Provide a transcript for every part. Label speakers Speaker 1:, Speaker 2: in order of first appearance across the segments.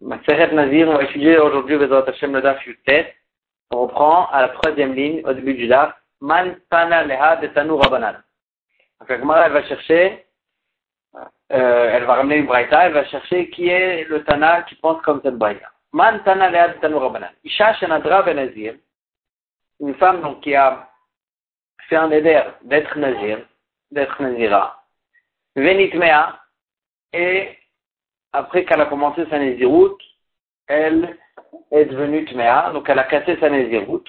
Speaker 1: Maseret Nazir, on va étudier aujourd'hui Hashem le Daf Yutet. On reprend à la troisième ligne, au début du Daf. Man Tana Leha de Tanu Rabanan. Donc la Gemara, elle va chercher, euh, elle va ramener une Braïta, elle va chercher qui est le Tana qui pense comme cette Braïta. Man Tana Leha de Tanu Rabanan. Isha Shenadra Ben Nazir, une femme donc qui a fait un éder d'être Nazir, d'être Nazira. Venitmea, et après qu'elle a commencé sa Néziroute, elle est devenue Tmea, donc elle a cassé sa Néziroute.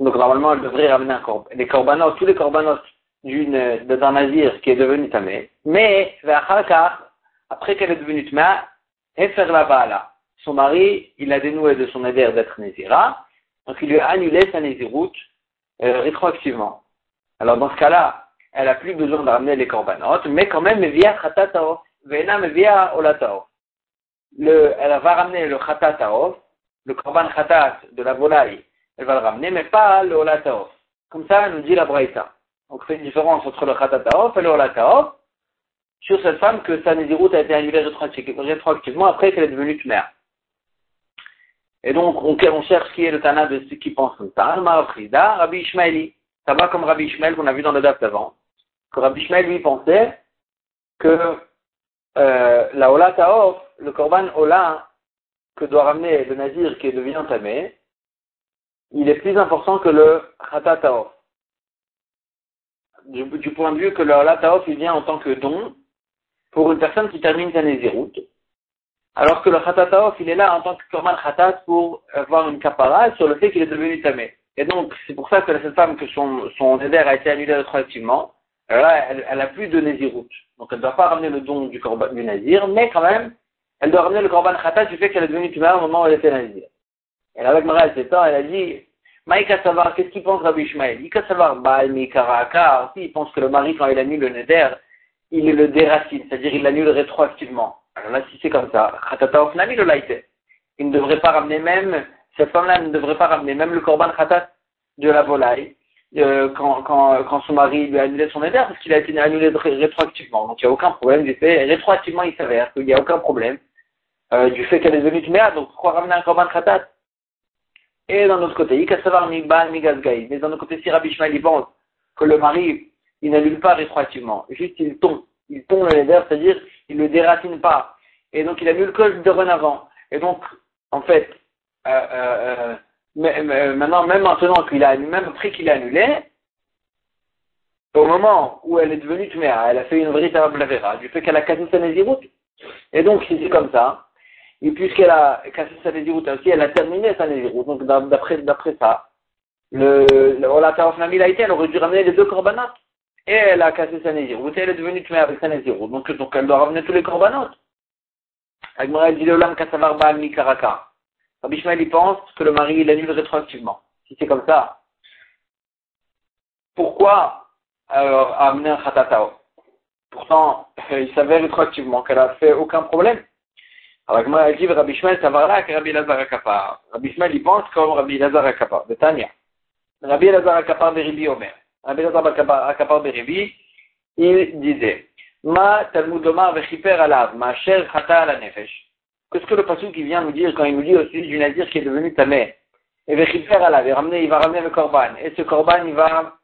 Speaker 1: Donc normalement, elle devrait ramener un corban. Les corbanotes, tous les corbanotes d'une, d'un Nazir qui est devenu Tamé. Mais, après qu'elle est devenue Tmea, elle fait la bala. Son mari, il a dénoué de son éder d'être Nézira, donc il lui a annulé sa Néziroute euh, rétroactivement. Alors dans ce cas-là, elle n'a plus besoin de ramener les corbanotes, mais quand même, via Khatatao via Olatao. Le, elle va ramener le Khatatao, le Korban Khatat de la volaille, elle va le ramener, mais pas le Olatao. Comme ça, elle nous dit la Braïta. Donc, c'est une différence entre le Khatatao et le Olatao sur cette femme que sa Néziroute a été annulée rétroactivement après qu'elle est devenue mère. Et donc, on, on, cherche qui est le Tana de ceux qui pensent comme ça. Rabbi Ishmaeli. Ça va comme Rabbi Ishmael qu'on a vu dans le date avant. Que Rabbi Ishmael, lui, pensait que euh, la Ola Taof, le Korban Ola que doit ramener le Nazir qui est devenu entamé, il est plus important que le Khata Taof. Du, point de vue que le Ola Taof, il vient en tant que don pour une personne qui termine sa Néziroute. Alors que le Khata Taof, il est là en tant que Korban Khatat pour avoir une kapara sur le fait qu'il est devenu tamé. Et donc, c'est pour ça que cette femme, que son, son a été annulé rétroactivement, là, elle, elle a plus de Néziroute. Donc elle ne doit pas ramener le don du, corban, du nazir, mais quand même, elle doit ramener le corban khatat du fait qu'elle est devenue tumeur au moment où elle était nazir. Et avec Mara, elle s'étend, elle a dit, Maïka savoir, qu'est-ce qu'il pense Rabbi Ishmael? Il savoir, Baal Karaka, aussi, il pense que le mari, quand il annule le neder, il le déracine, c'est-à-dire il l'annule rétroactivement. Alors là, si c'est comme ça, Khatata Ofnami le laïté. Il ne devrait pas ramener même, cette femme-là ne devrait pas ramener même le corban khatat de la volaille, euh, quand, quand, son mari lui a annulé son éder, parce qu'il a été annulé rétroactivement. Donc il n'y a aucun problème du fait, rétroactivement il s'avère qu'il n'y a aucun problème euh, du fait qu'elle est devenue tuméa, donc pourquoi ramener un korban khatat Et d'un autre côté, il savoir mi mi gazgaï. Mais d'un autre côté, si Rabbi Shmael pense que le mari, il n'annule pas rétroactivement, juste il tombe, il tombe le éder, c'est-à-dire il ne le déracine pas. Et donc il annule que dorénavant. Et donc, en fait, euh, mais, maintenant, même maintenant qu'il a, même après qu'il a annulé, au moment où elle est devenue Tméa, elle a fait une véritable avéra, du fait qu'elle a cassé sa Néziroute. Et donc, si c'est comme ça, et puisqu'elle a cassé sa Néziroute aussi, elle a terminé sa Néziroute. Donc, d'après, d'après ça, le, le a été, elle aurait dû ramener les deux corbanotes. Et elle a cassé sa Néziroute, et elle est devenue Tméa avec sa Néziroute. Donc, donc, elle doit ramener tous les corbanotes. Agmara dit le lam kasavar baal. Rabbi Ishmael, il pense que le mari, il annule rétroactivement. Si c'est comme ça, pourquoi euh, amener un khatatao Pourtant, il savait rétroactivement qu'elle a fait aucun problème. Alors, comment elle dit, Rabbi Ishmael, ça va là que Rabbi Lazar Akapar. Rabbi Ishmael, il pense comme Rabbi Lazar Akapar, de Tania. Rabbi Lazar Akapar de Ribi Omer. Rabbi Lazar Akapar de Ribi, il disait, Ma Talmudoma vechiper alav, ma cher khata la nefesh. Qu'est-ce que le passage qui vient nous dire quand il nous dit au sujet du nazir qui est devenu ta mère? Et ramener, il va ramener le korban. Et ce korban, il va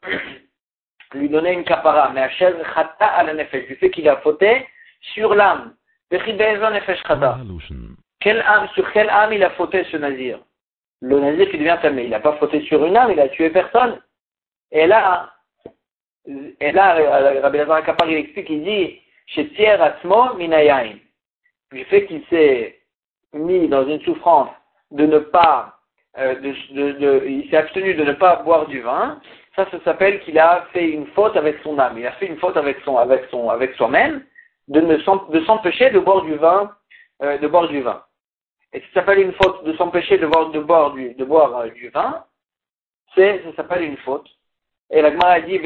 Speaker 1: lui donner une kapara. Mais Hachel chata à la nefesh, du fait qu'il a fauté sur l'âme. Quelle âme, sur quelle âme il a fauté ce nazir? Le nazir qui devient tamé. Il n'a pas fauté sur une âme, il a tué personne. Et là, et là, Rabbi Lazar Kapar, il explique, il dit, chez Tier Atzmo Minayain du fait qu'il s'est mis dans une souffrance de ne pas, euh, il s'est abstenu de ne pas boire du vin, ça, ça s'appelle qu'il a fait une faute avec son âme. Il a fait une faute avec son, avec son, avec soi-même, de ne s'empêcher de boire du vin, euh, de boire du vin. Et ça s'appelle une faute de s'empêcher de boire, de boire du, euh, vin, c'est, ça s'appelle une faute. Et la Gemara dit,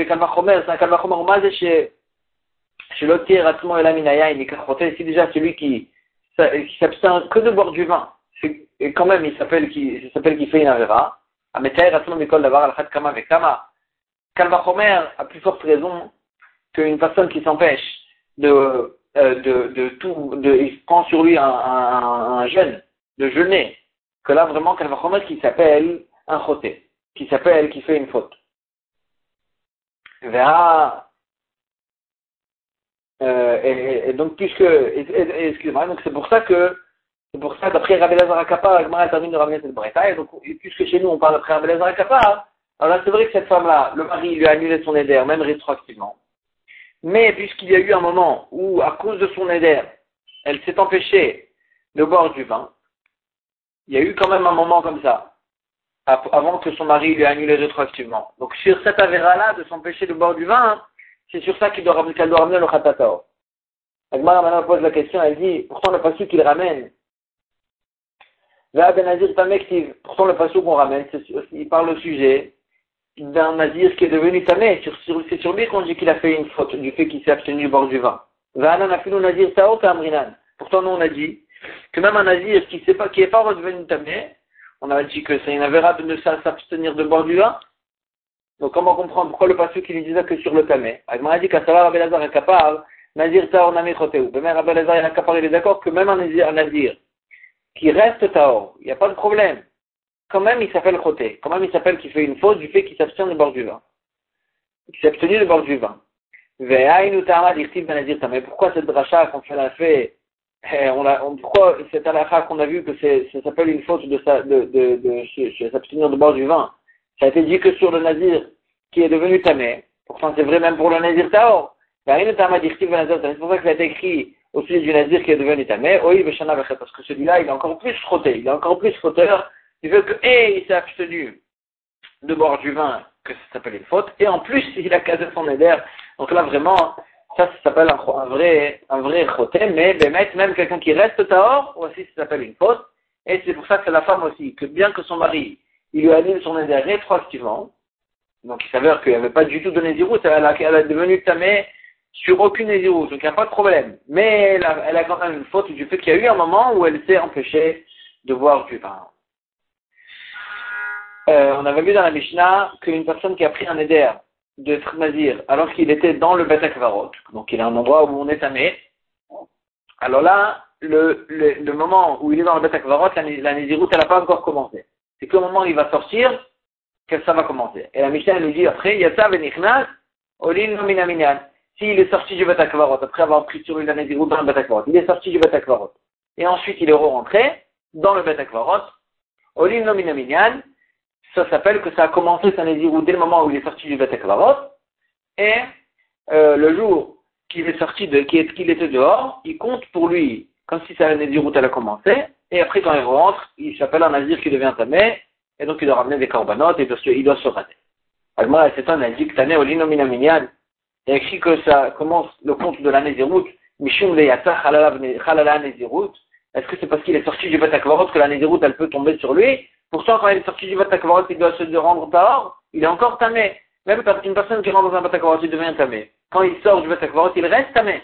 Speaker 1: si déjà celui qui, qui s'abstient que de boire du vin, et quand même il s'appelle qui s'appelle qui fait une avera, Metaïr Atzmon Mikol Davar Al Khat Kama Vekama, Kalvachomer a plus forte raison qu'une personne qui s'empêche de euh, de, de tout, il prend sur lui un, jeûne, de jeûner, que là vraiment remettre qui s'appelle un choté, qui s'appelle, qui fait une faute. Verra, euh, et, et, donc puisque, excusez-moi, donc c'est pour ça que, c'est pour ça d'après Rabbi Lazar Akapa, Agmara termine de ramener cette bretagne, donc puisque chez nous on parle d'après Rabbi Lazar Akapa, alors là c'est vrai que cette femme-là, le mari lui a annulé son éder, même rétroactivement. Mais puisqu'il y a eu un moment où, à cause de son éder, elle s'est empêchée de boire du vin, il y a eu quand même un moment comme ça, avant que son mari lui ait annulé rétroactivement. Donc sur cette avéra-là de s'empêcher de boire du vin, c'est sur ça qu'elle doit, doit, ramener le khatatao. Agmara maintenant pose la question, elle dit, pourtant le passou qu'il ramène, ben pourtant le passou qu'on ramène, il parle au sujet d'un nazir qui est devenu tamé. C'est sur lui qu'on dit qu'il a fait une faute du fait qu'il s'est abstenu du bord du vin. nazir Pourtant, nous, on a dit que même un nazir qui n'est pas, pas redevenu tamé, on a dit que c'est une avéra de s'abstenir de boire du vin. Donc, comment comprendre pourquoi le passage qui lui disait que sur le tamé? On a dit qu'à savoir Abelazar est capable, nazir taor nami choteou. Même Abelazar est capable, il est d'accord que même un nazir, un nazir qui reste taor, il n'y a pas de problème quand même il s'appelle Choté. Quand même il s'appelle qu'il fait une faute du fait qu'il s'abstient du bord du vin. Il s'est abstenu du bord du vin. Mais pourquoi cette dracha qu'on fait la fait, eh, on a, on, pourquoi cette halakha qu'on a vu que ça s'appelle une faute de, de, de, de, s'abstenir du bord du vin? Ça a été dit que sur le nazir qui est devenu tamé. Pourtant c'est vrai même pour le nazir taor. C'est pour ça que ça a été écrit au sujet du nazir qui est devenu tamé. Oui, parce que celui-là il est encore plus frotté. Il est encore plus frotteur il veut que, et il s'est abstenu de boire du vin, que ça s'appelle une faute, et en plus, il a casé son éder. Donc là, vraiment, ça, s'appelle un, vrai, un vrai choté, mais même quelqu'un qui reste tahor, aussi, ça s'appelle une faute. Et c'est pour ça que la femme aussi, que bien que son mari, il lui a mis son éder rétroactivement, donc il s'avère qu'il n'y avait pas du tout de nésiroute, elle a, elle a devenu tamée sur aucune nésiroute, donc il n'y a pas de problème. Mais elle a, quand même une faute du fait qu'il y a eu un moment où elle s'est empêchée de boire du vin. Euh, on avait vu dans la Mishnah qu'une personne qui a pris un éder de nazir alors qu'il était dans le Bet donc il est un endroit où on est tamé, alors là, le, le, moment où il est dans le Bet la, la elle n'a pas encore commencé. C'est qu'au moment où il va sortir, que ça va commencer. Et la Mishnah nous dit après, Yatsa Benichnas, Olin Nominaminyan. S'il est sorti du Bet après avoir pris sur lui la Nézirut dans le Bet il est sorti du Bet Et ensuite il est rentré dans le Bet Akvarot, Olin Nominaminyan, ça s'appelle que ça a commencé sa Nézirut dès le moment où il est sorti du Bet et euh, le jour qu'il est sorti de, qu'il était dehors, il compte pour lui. Comme si sa Nézirut elle a commencé, et après quand il rentre, il s'appelle un Nazir qui devient tamé, et donc il doit ramener des corbanotes, et il doit, il doit se rater. Alors c'est un Nazir tané au linominaminyan, il a écrit que ça commence le compte de la Nézirut, Mishum Leyata Chalala Nézirut, est-ce que c'est parce qu'il est sorti du Bet que la Nézirut elle peut tomber sur lui? Pourtant, quand il est sorti du Batakvarot, il doit se rendre dehors, il est encore tamé. Même une personne qui rentre dans un Batakvarot, il devient tamé. Quand il sort du Batakvarot, il reste tamé.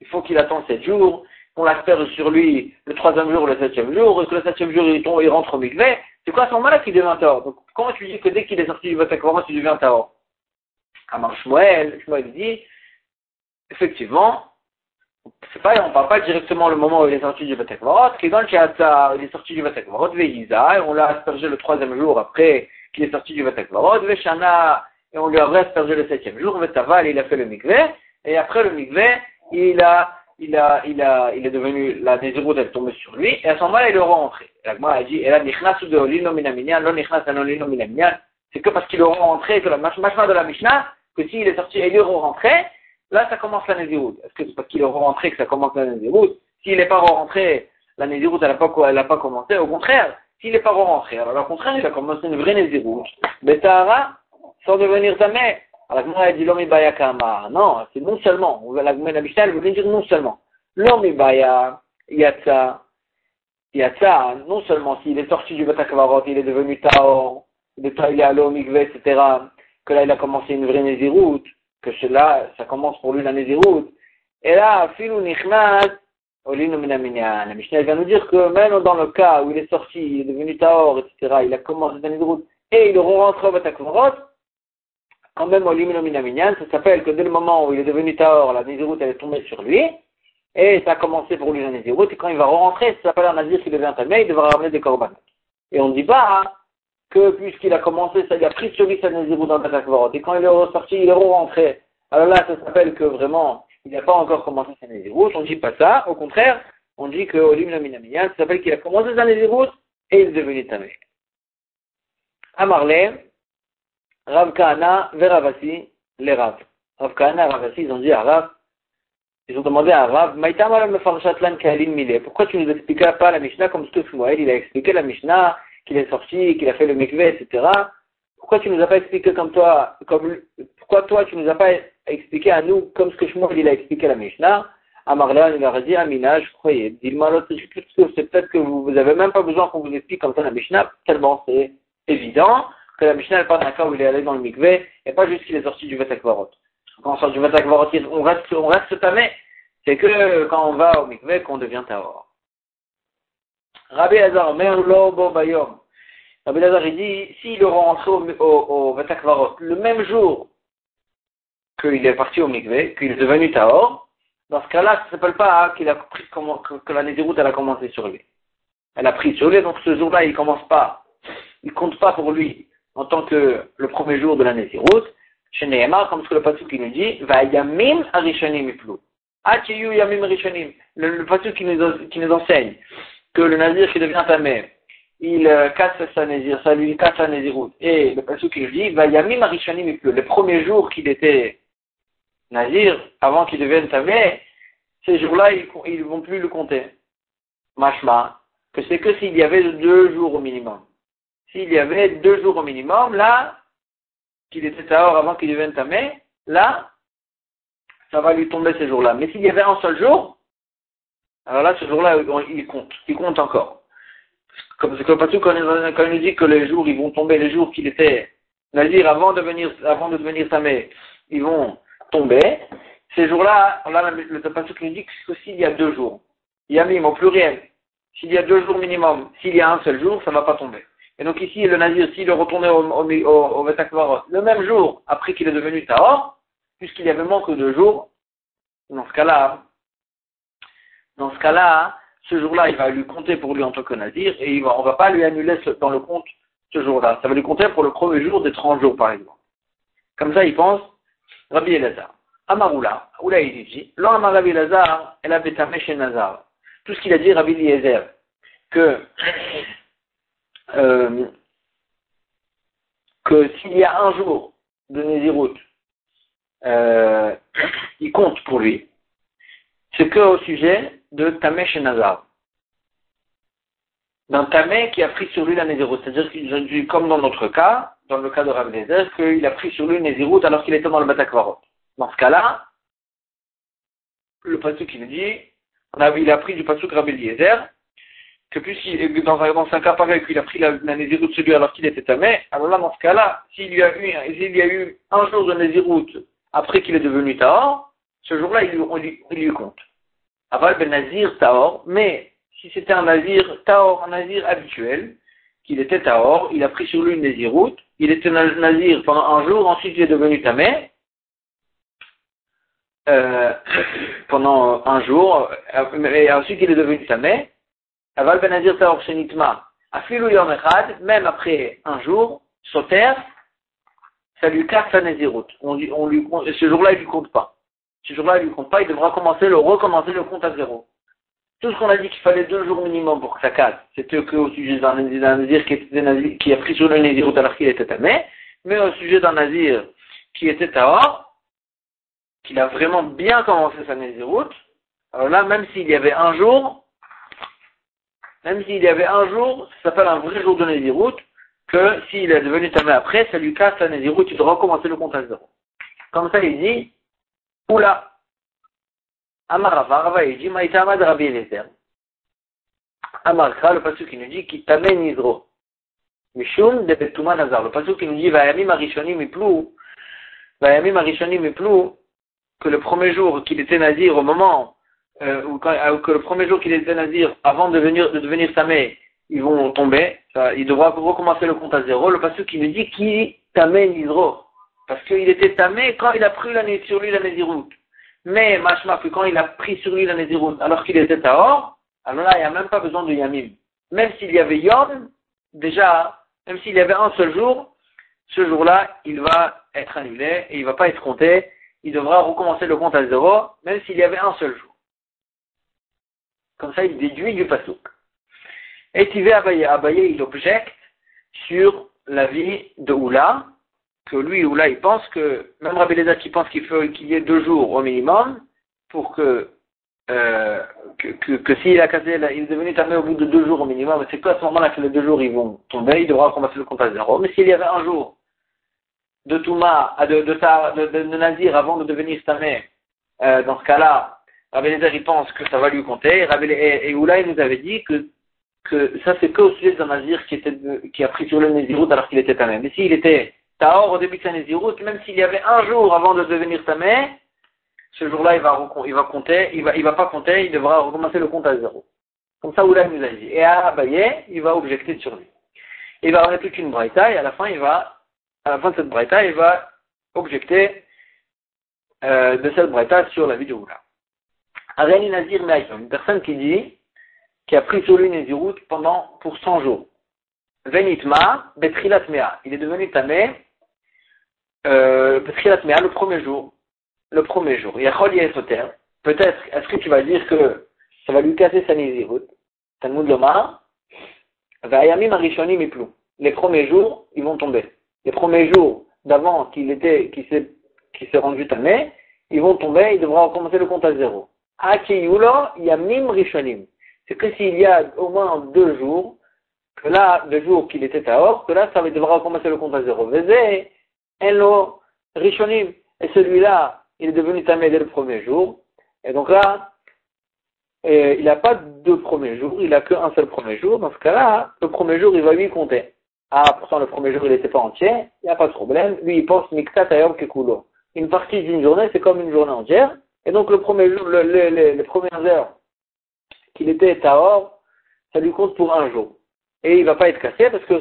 Speaker 1: Il faut qu'il attende sept jours, qu'on l'asperge sur lui le troisième jour, le septième jour, et que le septième jour, il, rentre au mikveh. C'est quoi à ce moment-là devient tahor? Donc, comment tu dis que dès qu'il est sorti du Batakvarot, il devient tahor? Amar Shmuel, Shmuel dit, effectivement, c'est pas, on parle pas directement le moment où il est sorti du Batekvarot, qui dans le Kiata, il est sorti du Batekvarot, Veiza, et on l'a aspergé le troisième jour après qu'il est sorti du Batekvarot, Veshana, et on lui a aspergé le septième jour, il a fait le Mikveh, et après le Mikveh, il a, il a, il a, il est devenu, la Nézirut est tombée sur lui, et à ce moment-là, il est rentré. La Gemara a dit, c'est que parce qu'il est rentré, que la machma de la Mishnah, que s'il est sorti et il est rentré, Là, ça commence la Nézirut. Est-ce que c'est parce qu'il est rentré que ça commence la Nézirut? S'il n'est pas rentré, la Nézirut, elle n'a pas, elle pas commencé. Au contraire, s'il n'est pas rentré, alors au contraire, il a commencé une vraie Nézirut. Betahara, sans devenir tamé. Alors, dit l'homme kama. Non, c'est non seulement. La, la Mishnah, elle veut dire non seulement. L'homme baya, yatsa, yatsa, non seulement s'il est sorti du Batakvarot, il est devenu Tao, il est allé à l'homme, etc., que là, il a commencé une vraie Nézirut que cela, ça commence pour lui la Nézirut. Et là, Filou Nichnas. La Mishnah vient nous dire que même dans le cas où il est sorti, il est devenu Taor, etc., il a commencé la Nézirut, et il rentre au Batakvarot, quand même au minaminyan, ça s'appelle que dès le moment où il est devenu Taor, la Nézirut elle est tombée sur lui, et ça a commencé pour lui la Nézirut, et quand il va rentrer, ça s'appelle un Nazir qui devient Tamé, il devra ramener des korbanot. Et on ne dit pas hein, que puisqu'il a commencé, ça a pris sur lui sa Nézirut dans le Takvarot, et quand il est ressorti, il est rentré. Alors là, ça s'appelle que vraiment, il n'a pas encore commencé sa Nézirut, on ne dit pas ça, au contraire, on dit que Olim Minaminyan, ça s'appelle qu'il a commencé sa Nézirut, et il est devenu Tamé. Amarle, Rav Kahana vers Ravasi, les Rav. Rav Kahana et Ravasi, ils ont dit à Rav, ils ont demandé à Rav, pourquoi tu ne nous expliquais pas la Mishnah comme ce Shmuel, il a expliqué la Mishnah, qu'il est sorti, qu'il a fait le mikveh, etc. Pourquoi tu ne nous as pas expliqué comme toi, comme, pourquoi toi tu ne nous as pas expliqué à nous comme ce que Shmuel, il a expliqué la Mishnah? À Marléon, il leur a dit, Amina, je croyais, dis-moi l'autre, c'est peut-être que vous, vous avez même pas besoin qu'on vous explique comme ça la Mishnah, tellement c'est évident que la Mishnah parle d'un cas où il est allé dans le mikveh et pas juste qu'il est sorti du Vetakvarot. Quand on sort du Vetakvarot, on reste, on reste tamé. C'est que quand on va au mikveh qu'on devient taor. Rabbi Hazar, Merlo Bayom. Rabbi Hazar, il dit, s'il est rentré au, au, au le même jour qu'il est parti au mikveh, qu'il est devenu taor, dans ce cas-là, ça ne s'appelle pas hein, qu'il a pris que, que la Nézirut, elle a commencé sur lui. Elle a pris sur lui, donc ce jour-là, il commence pas. Il compte pas pour lui en tant que le premier jour de la Nézirut, chez Nehemar, comme ce que le Pasuk qui nous dit, va yamim arishanim iplu. Achiyu yamim arishanim. Le, le qui nous, qui nous enseigne que le Nazir qui devient tamé, il euh, casse sa Nézir, ça lui casse sa Nézirut. Et le Pasuk qui nous dit, va yamim arishanim iplu. Le premier jour qu'il était Nazir, avant qu'il devienne tamé, ces jours-là, ils ne vont plus le compter. Mashma, que c'est que s'il y avait deux jours au minimum s'il y avait deux jours au minimum, là, qu'il était à avant qu'il devienne tamé, là, ça va lui tomber ces jours-là. Mais s'il y avait un seul jour, alors là, ce jour-là, il compte, il compte encore. Comme comme partout quand il nous dit que les jours, ils vont tomber, les jours qu'il était nazir avant de avant de devenir tamé, ils vont tomber. Ces jours-là, là, le, qui nous dit que s'il y a deux jours, il y a même au pluriel, s'il y a deux jours minimum, s'il y a un seul jour, ça ne va pas tomber. Et donc ici, le nazir, s'il est retourné au, au, au, le même jour après qu'il est devenu Tahor, puisqu'il y avait moins que deux jours, dans ce cas-là, dans ce cas-là, ce jour-là, il va lui compter pour lui en tant que nazir, et on va pas lui annuler dans le compte ce jour-là. Ça va lui compter pour le premier jour des 30 jours, par exemple. Comme ça, il pense, Rabbi Elazar. Amaroula, Oula il dit, l'homme Rabbi Elazar, elle chez Nazar. Tout ce qu'il a dit, Rabbi Eliezer, que euh, que s'il y a un jour de Nézirut, euh, il compte pour lui, c'est que au sujet de Tamé chez Nazar. D'un Tamé qui a pris sur lui la Nézirut. C'est-à-dire qu'il comme dans notre cas, dans le cas de Rav qu'il a pris sur lui une Nézirut alors qu'il était dans le Batakvarot. Dans ce cas-là, le pasuk qui nous dit, a, il a pris du pasuk Rabbi Eliezer, que puisqu'il, dans un, dans un cas pareil, qu'il a pris la, la celui alors qu'il était tamé, alors là, dans ce cas-là, s'il y a eu, s'il y a eu un jour de Nézirut après qu'il est devenu Tahor, ce jour-là, il, lui, il lui compte. Aval ben Nazir Tahor, mais si c'était un Nazir Tahor, un Nazir habituel, qu'il était Tahor, il a pris sur lui une Nézirut, il était Nazir pendant un jour, ensuite il est devenu Tamé, euh, pendant un jour, euh, et ensuite il est devenu Tamé, Aval ben Nazir Taor Shenitma, Afilou Yom Echad, même après un jour, Soter, ça lui casse sa Nazirut. On, ce jour-là, il lui compte pas. Ce jour-là, il lui compte pas, il devra commencer, le recommencer le compte à zéro. Tout ce qu'on a dit qu'il fallait deux jours minimum pour que ça casse, c'était qu'au sujet d'un Nazir qui, a pris sur le Nazirut alors qu'il était tamé, mais au sujet d'un Nazir qui était Tahor, qu'il a vraiment bien commencé sa Nazirut, alors là, même s'il y avait un jour, même s'il y avait un jour, ça s'appelle un vrai jour de Nézirut, que s'il est devenu tamé après, ça lui casse la Nézirut, il doit recommencer le compte à zéro. Comme ça, il dit, Oula, Amarava, Rava, il dit, Maïtama de Rabbi Eliezer. Amarcha, le passage qui nous dit, qui tamé Nizro. Mishum de Betuma Nazar. Le passage qui nous dit, Vayamim Arishonim Iplou, Vayamim Arishonim Iplou, que le premier jour qu'il était nazir, au moment euh, ou, quand, euh, que le premier jour qu'il est nazir, avant de devenir, de devenir samé, ils vont tomber, ça, il devra recommencer le compte à zéro. Le passage qui nous dit qui tamé nizro. parce qu'il était tamé quand il a pris l'année sur lui la Néziroute. Mais Mashma, que quand il a pris sur lui la Néziroute alors qu'il était Tahor, alors là, il n'y a même pas besoin de Yamim. Même s'il y avait Yom, déjà, même s'il y avait un seul jour, ce jour-là, il va être annulé et il ne va pas être compté. Il devra recommencer le compte à zéro, même s'il y avait un seul jour. Comme ça, il déduit du pasouk. Et Tivé Abaye, Abaye, il objecte sur la vie de Oula, que lui, Oula, il pense que, même Rabbi qui pense qu'il faut qu'il y ait deux jours au minimum, pour que, euh, que, que, que s'il a cassé, il est devenu tamé au bout de deux jours au minimum, c'est qu'à ce moment-là que les deux jours ils vont tomber, il devra recommencer le compte à zéro. Mais s'il y avait un jour de Touma, de, de, Nazir avant de devenir tamé, euh, dans ce cas-là, Rabbi il pense que ça va lui compter, et, et Oula, il nous avait dit que que ça c'est qu'au sujet d'un Nazir qui, était qui a pris sur le Nézirut alors qu'il était tamé. Mais s'il était Tahor au début de sa Nézirut, même s'il y avait un jour avant de devenir tamé, ce jour-là il va, il va compter, il va, il va pas compter, il devra recommencer le compte à zéro. Comme ça Oula nous a dit. Et à Abaye, il va objecter sur lui. Il va avoir toute une braïta et à la fin il va, à la fin de cette braïta, il va objecter euh, de cette braïta sur la vie de Oula. Areni Nazir une personne qui dit qui a pris sur lui Nézirut pendant pour 100 jours. Venitma, Betrilat Mea. Il est devenu tamé, euh, le premier jour. Le premier jour. Yachol. Peut-être, est-ce que tu vas dire que ça va lui casser sa Nézirut Lomar. Vayamim Arishonim Iplou. Les premiers jours, ils vont tomber. Les premiers jours d'avant qu'il était, qu'il s'est, qu'il s'est rendu tamé, ils vont tomber, il devra recommencer le compte à zéro. Akiyulo Yamim Rishonim c'est que s'il y a au moins deux jours, que là, deux jours qu'il était à or, que là, ça devra recommencer le compte à zéro. Enlo, Rishonim. Et celui-là, il est devenu tamé dès le premier jour. Et donc là, euh, il n'a pas deux premiers jours, il n'a qu'un seul premier jour. Dans ce cas-là, le premier jour, il va lui compter. Ah, pourtant, le premier jour, il n'était pas entier, il n'y a pas de problème. Lui, il pense Miktat Ayom Kekulo. Une partie d'une journée, c'est comme une journée entière. Et donc, le premier jour, les premières heures qu'il était Tahor, ça lui compte pour un jour. Et il ne va pas être cassé parce que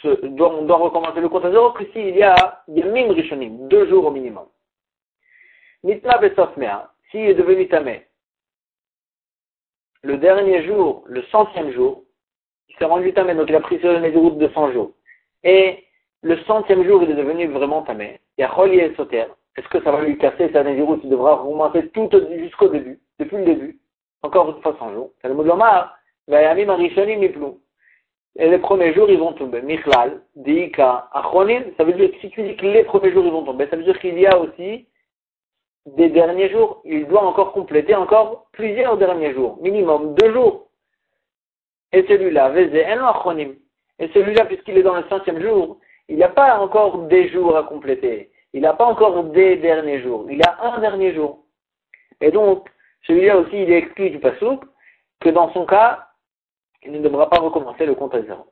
Speaker 1: ce, on doit recommencer le compte à zéro que s'il y a Yamim Rishonim, deux jours au minimum. Nitna Besofmea, s'il est devenu Tamé, le dernier jour, le centième jour, il s'est rendu Tamé, donc il a pris sur le routes de 100 jours. Et le centième jour, il est devenu vraiment Tamé. Il y a Soter. Est-ce que ça va lui casser sa Nézirut Il devra recommencer tout jusqu'au début, depuis le début encore une fois 100 jours. Et les premiers jours, ils vont tomber. Michlal, Dika, Achronim, ça veut dire que si tu dis que les premiers jours, ils vont tomber, ça veut dire qu'il y a aussi des derniers jours. Il doit encore compléter encore plusieurs derniers jours. Minimum deux jours. Et celui-là, Achronim. Et celui-là, puisqu'il est dans le centième jour, il n'a pas encore des jours à compléter. Il n'a pas encore des derniers jours. Il a un dernier jour. Et donc, celui-là aussi, il est exclu du pasouk, que dans son cas, il ne devra pas recommencer le compte à zéro.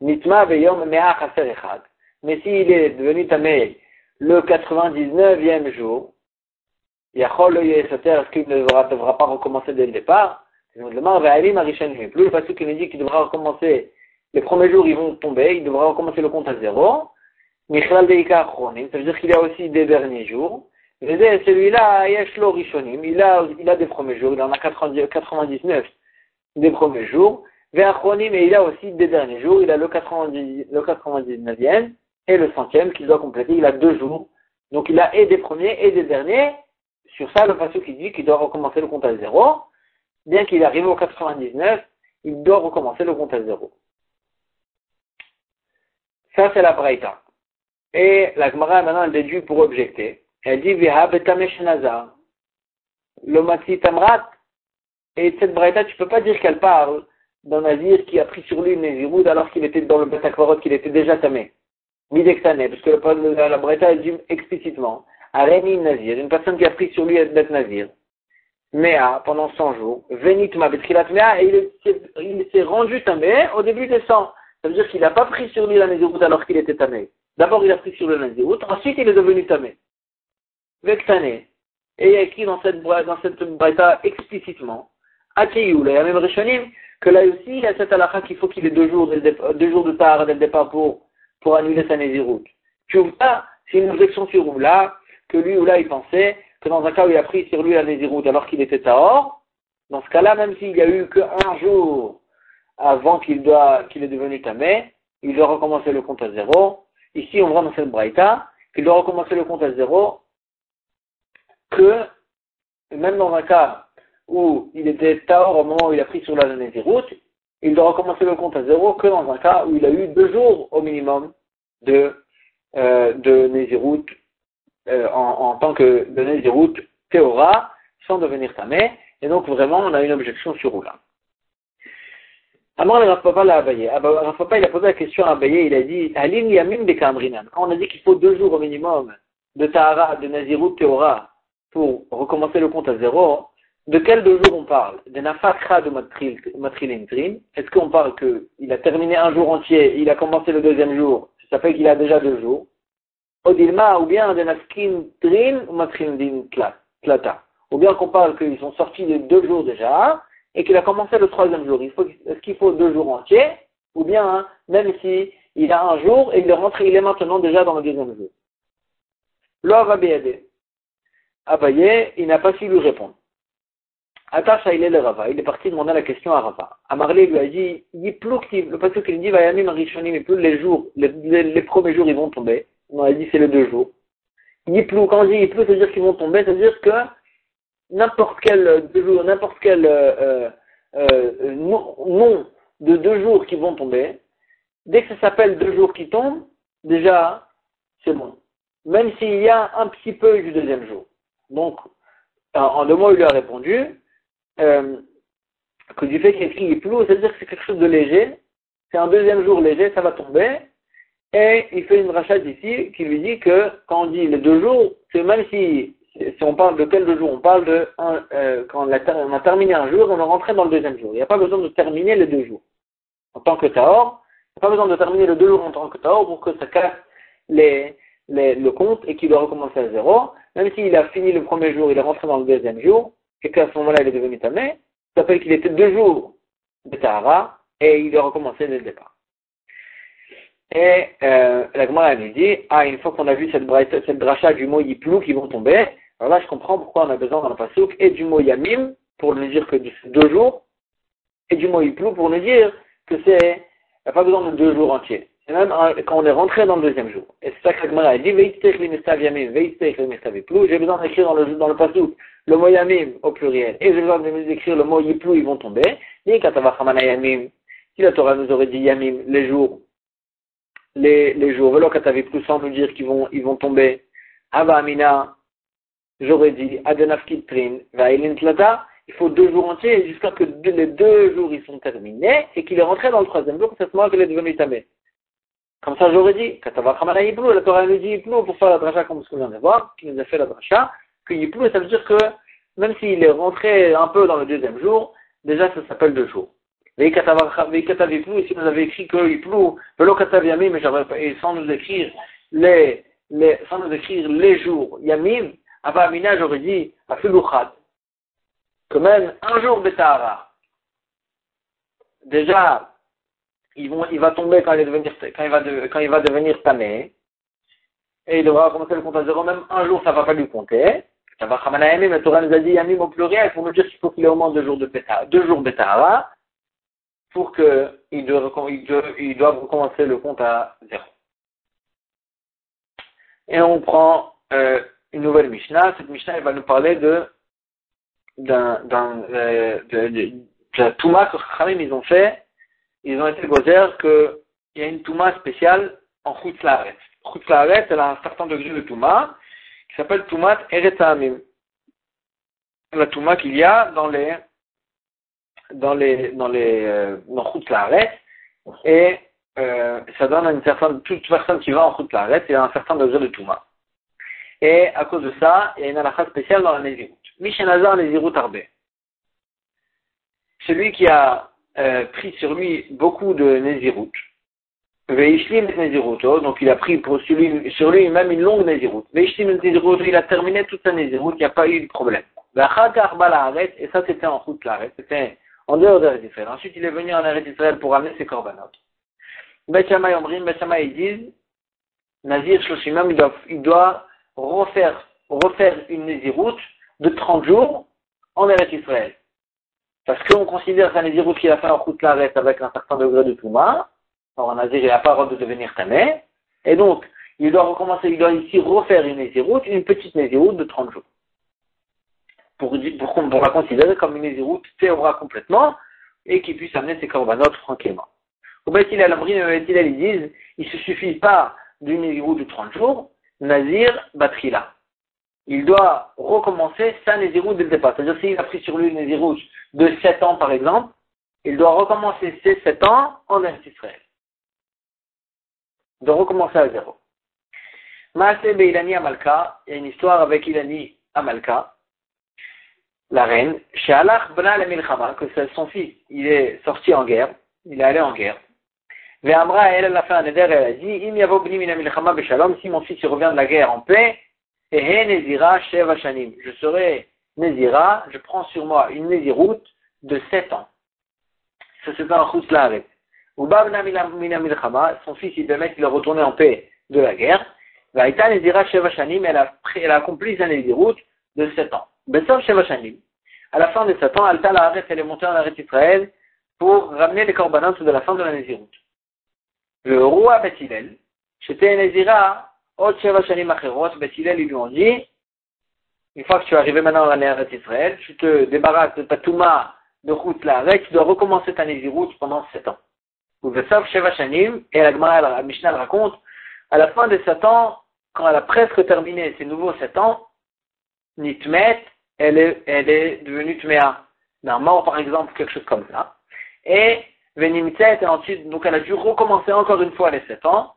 Speaker 1: Nitma. Mais s'il est devenu tamé le 99e jour, Yachol le est-ce qu'il ne devra, pas recommencer dès le départ Plus le pasouk qui nous dit qu'il devra recommencer, les premiers jours ils vont tomber, il devra recommencer le compte à zéro. Michlal Deika ça veut dire qu'il a aussi des derniers jours. Celui-là, il a, il a des premiers jours, il en a 99 des premiers jours. mais il a aussi des derniers jours, il a le, 90, le 99e et le centième qu'il doit compléter, il a deux jours. Donc il a et des premiers et des derniers. Sur ça, le patient qui dit qu'il doit recommencer le compte à zéro. Bien qu'il arrive au 99, il doit recommencer le compte à zéro. Ça, c'est la Braïta. Et la Gemara, maintenant, elle déduit pour objecter. Elle dit, Viha Nazar. Le Matzi Tamrat. Et cette braïta, tu peux pas dire qu'elle parle d'un nazir qui a pris sur lui une néziroud alors qu'il était dans le Betakvarot, qu'il était déjà tamé. Midexané, parce que la, la braïta, dit explicitement. Areni nazir, une personne qui a pris sur lui d'être nazir. Mea, pendant 100 jours. Venitma betrilat mea, et il s'est rendu tamé au début des 100. Ça veut dire qu'il n'a pas pris sur lui la néziroud alors qu'il était tamé. D'abord, il a pris sur le néziroud, ensuite il est devenu tamé. Vektané. Et il y a écrit dans cette, dans cette braïta explicitement, Akeyou, a même Rishonim, que là aussi, il y a cette halakha qu'il faut qu'il ait deux jours, deux jours de tard dès le départ pour, pour annuler sa nésiroute. Tu ouvres pas, C'est une objection sur Oula, que lui ou là il pensait que dans un cas où il a pris sur lui la Néziroute alors qu'il était à or, dans ce cas-là, même s'il n'y a eu qu'un jour avant qu'il doit, qu'il est devenu tamé, il doit recommencer le compte à zéro. Ici, on voit dans cette braïta qu'il doit recommencer le compte à zéro que, même dans un cas où il était taor au moment où il a pris sur la Néziroute, il doit recommencer le compte à zéro que dans un cas où il a eu deux jours au minimum de, euh, euh, en, tant que de Théora sans devenir tamé. Et donc vraiment, on a une objection sur Oula. Alors, le Papa l'a abayé. Papa, il a posé la question à Abayé, il a dit, Alim Yamim Bekamrinan. Quand on a dit qu'il faut deux jours au minimum de Tahara, de Nazirut Théora, pour recommencer le compte à zéro, de quels deux jours on parle? De Nafakra de Matrilintrim. Est-ce qu'on parle qu'il a terminé un jour entier, il a commencé le deuxième jour, ça fait qu'il a déjà deux jours? Odilma, ou bien de Nafkin Trin ou Matrilin Tlata. Ou bien qu'on parle qu'ils sont sortis de deux jours déjà, et qu'il a commencé le troisième jour. Est-ce qu'il faut deux jours entiers Ou bien, hein, même si il a un jour et il est rentré, il est maintenant déjà dans le deuxième jour. L'homme va Abaye, il n'a pas su lui répondre. Attache il est le Rava. Il est parti demander la question à Rava. Amarlé lui a dit, le passage qu'il dit, Vayamim Rishonim, plus les jours, les, les, premiers jours, ils vont tomber. On a dit, c'est les deux jours. Yiplou, quand on dit Yiplou, ça veut dire qu'ils vont tomber, ça veut dire que n'importe quel euh, deux jours, n'importe quel euh, euh, nom, de deux jours qui vont tomber, dès que ça s'appelle deux jours qui tombent, déjà, c'est bon. Même s'il y a un petit peu du deuxième jour. Donc, en, deux mots, il lui a répondu que du fait qu'il écrit plus, c'est-à-dire que c'est quelque chose de léger, c'est un deuxième jour léger, ça va tomber, et il fait une rachat ici qui lui dit que quand on dit les deux jours, c'est même si si on parle de quel deux jours On parle de euh, quand on a, terminé un jour, on est rentré dans le deuxième jour. Il n'y a pas besoin de terminer les deux jours. En tant que Taor, il n'y a pas besoin de terminer les deux jours en tant que Taor pour que ça casse le compte et qu'il doit recommencer à zéro. Même s'il a fini le premier jour, il est rentré dans le deuxième jour, et qu'à ce moment-là, il est devenu Tamé, ça s'appelle qu'il était deux jours de Tahara, et il doit recommencer dès le départ. Et euh, la Gemara nous dit, ah, une fois qu'on a vu cette, cette du mot Yiplou qui vont tomber, alors là, je comprends pourquoi on a besoin dans le pasouk et du mot yamim pour ne dire que deux jours, et du mot yiplou pour ne dire que c'est, il n'y a pas besoin de deux jours entiers. C'est même quand on est rentré dans le deuxième jour. Et c'est ça que a dit, yamim, j'ai besoin d'écrire dans le, dans le pasouk le mot yamim au pluriel, et j'ai besoin d'écrire le mot yiplou, ils vont tomber. Ni katavachamana yamim, si la Torah nous aurait dit yamim, les jours, les, les jours, velo plus sans nous dire qu'ils vont, ils vont tomber. Ava amina, j'aurais dit Tlata, il faut deux jours entiers jusqu'à ce que les deux jours ils sont terminés et qu'il est rentré dans le troisième jour, c'est ce moment qu'il est devenu tamé. Comme ça, j'aurais dit, Katavachamana Yiplou, la Torah nous dit Yiplou pour faire la dracha comme ce qu'on vient de voir, qui nous a fait la dracha, que Yiplou, ça veut dire que même s'il est rentré un peu dans le deuxième jour, déjà ça s'appelle deux jours. Et ici nous avait écrit que Yiplou, Velo Katav Yamim, et sans nous écrire les, les, sans nous écrire les jours Yamim, Amina, j'aurais dit, Afilouchad, que même un jour Betahara, déjà, il va tomber quand il, quand va, quand il va devenir tamé, et il devra commencer le compte à zéro, même un jour, ça ne va pas lui compter. Ça va Yamim, mais Torah nous a dit Yamim au pluriel, pour nous dire qu'il faut qu'il ait au moins deux jours de deux jours Betahara, pour doive, il doit recommencer le compte à zéro. Et on prend euh, une nouvelle Mishnah. Cette Mishnah, elle va nous parler euh, de, la Touma que Khamim ils ont fait. Ils ont été gozer qu'il y a une Touma spéciale en Chutzlaret. Chutzlaret, elle a un certain degré de Touma qui s'appelle Toumat Eretz La Touma qu'il y a dans les, dans les, dans les, euh, dans Chutzlaret. Et, euh, ça donne à une certaine, toute personne qui va en Chutzlaret, il y a un certain degré de Touma. Et à cause de ça, il y a une halakha spéciale dans la Nézirut. Mishenazar Nézirut Arbe. Celui qui a euh, pris sur lui beaucoup de Nézirut. Veishlim Néziruto, donc il a pris pour sur lui, sur lui même une longue Nézirut. Veishlim Néziruto, il a terminé toute sa Nézirut, il n'y a pas eu de problème. Et ça c'était en route là, c'était en dehors de Israël. Ensuite il est venu en Eretz Israël pour amener ses corbanotes. Betchamay Omrim, Betchamay ils disent, Nazir Shoshimam, il doit, il doit refaire, refaire une Néziroute de 30 jours en Eretz Israël. Parce qu'on considère qu'un Néziroute qu'il a fait en route reste avec un certain degré de Touma, alors un Nazir, il n'a pas le droit de devenir Tamé, et donc, il doit recommencer, il doit ici refaire une Néziroute, une petite Néziroute de 30 jours. Pour, pour qu'on pourra considérer comme une Néziroute théora complètement, et qu'il puisse amener ses corbanotes tranquillement. Au Bethil al ils disent, il se suffit pas d'une Néziroute de 30 jours, Nazir Batrila. Il doit recommencer sa Néziroute dès le départ. C'est-à-dire s'il a pris sur lui une Néziroute de 7 ans par exemple, il doit recommencer ses 7 ans en Israël. De recommencer à zéro. Maase Beilani Amalka, il y a une histoire avec Ilani Amalka, la reine, chez Allah Bna Milchama, que c'est son fils, il est sorti en guerre, il est allé en guerre. Ve'amra, elle, elle a fait un éder, elle a dit, Im si mon fils revient de la guerre en paix, nezira. Je serai nezira, je prends sur moi une néziroute de sept ans. Ça c'est un chutz la'aret. Uba bna mina milchama, son fils, il permet qu'il est retourné en paix de la guerre. Ve'aita nezira elle a, accompli sa néziroute de sept ans. Sheva shanim. À la fin de sept ans, Alta la'aret, elle est montée en arrêt Israël pour ramener les corbanotes de la fin de la néziroute le roi Bethilel, j'étais Nézira, Acherot, Bethilel, ils lui ont dit, une fois que tu es arrivé maintenant à la d'Israël, tu te débarrasses de ta Touma de route là, tu dois recommencer ta Néziroute pendant 7 ans. Ou Vesav Sheva Shanim, et la Gemara, Mishnah raconte, à la fin de 7 ans, quand elle a presque terminé ses nouveaux 7 ans, Nitmet, elle est, elle est devenue Tmea. D'un mort, par exemple, quelque chose comme ça. Et Venimtzet, et ensuite, donc elle a dû recommencer encore une fois les sept ans.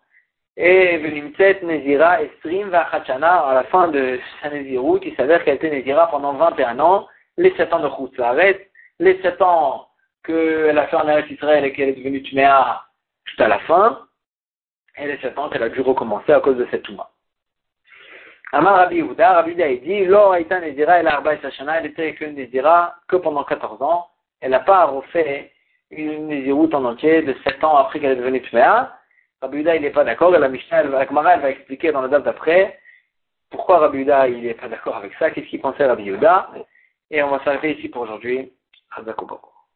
Speaker 1: Et Venimtzet, Nezira, Estrim, Vachachana, à la fin de sa Nezirut, il s'avère qu'elle était Nezira pendant 21 ans, les sept ans de Khoutzaret, les sept ans qu'elle a fait en Eretz Israël et qu'elle est devenue Tuméa juste à la fin, et les sept ans qu'elle a dû recommencer à cause de cette Touma. Amar Rabbi Yehuda, Rabbi Yehuda, dit, Lo Aïta Nezira, elle a elle était qu'une Nezira que pendant 14 ans, elle n'a pas refait une Nézirut en entier de 7 ans après qu'elle est devenue Tmea. Rabbi il n'est pas d'accord, et la Mishnah, la Gemara, elle va expliquer dans la date d'après pourquoi Rabbi il n'est pas d'accord avec ça, qu'est-ce qu'il pensait Rabbi Yehuda. Et on va s'arrêter ici pour aujourd'hui. Hazakobako.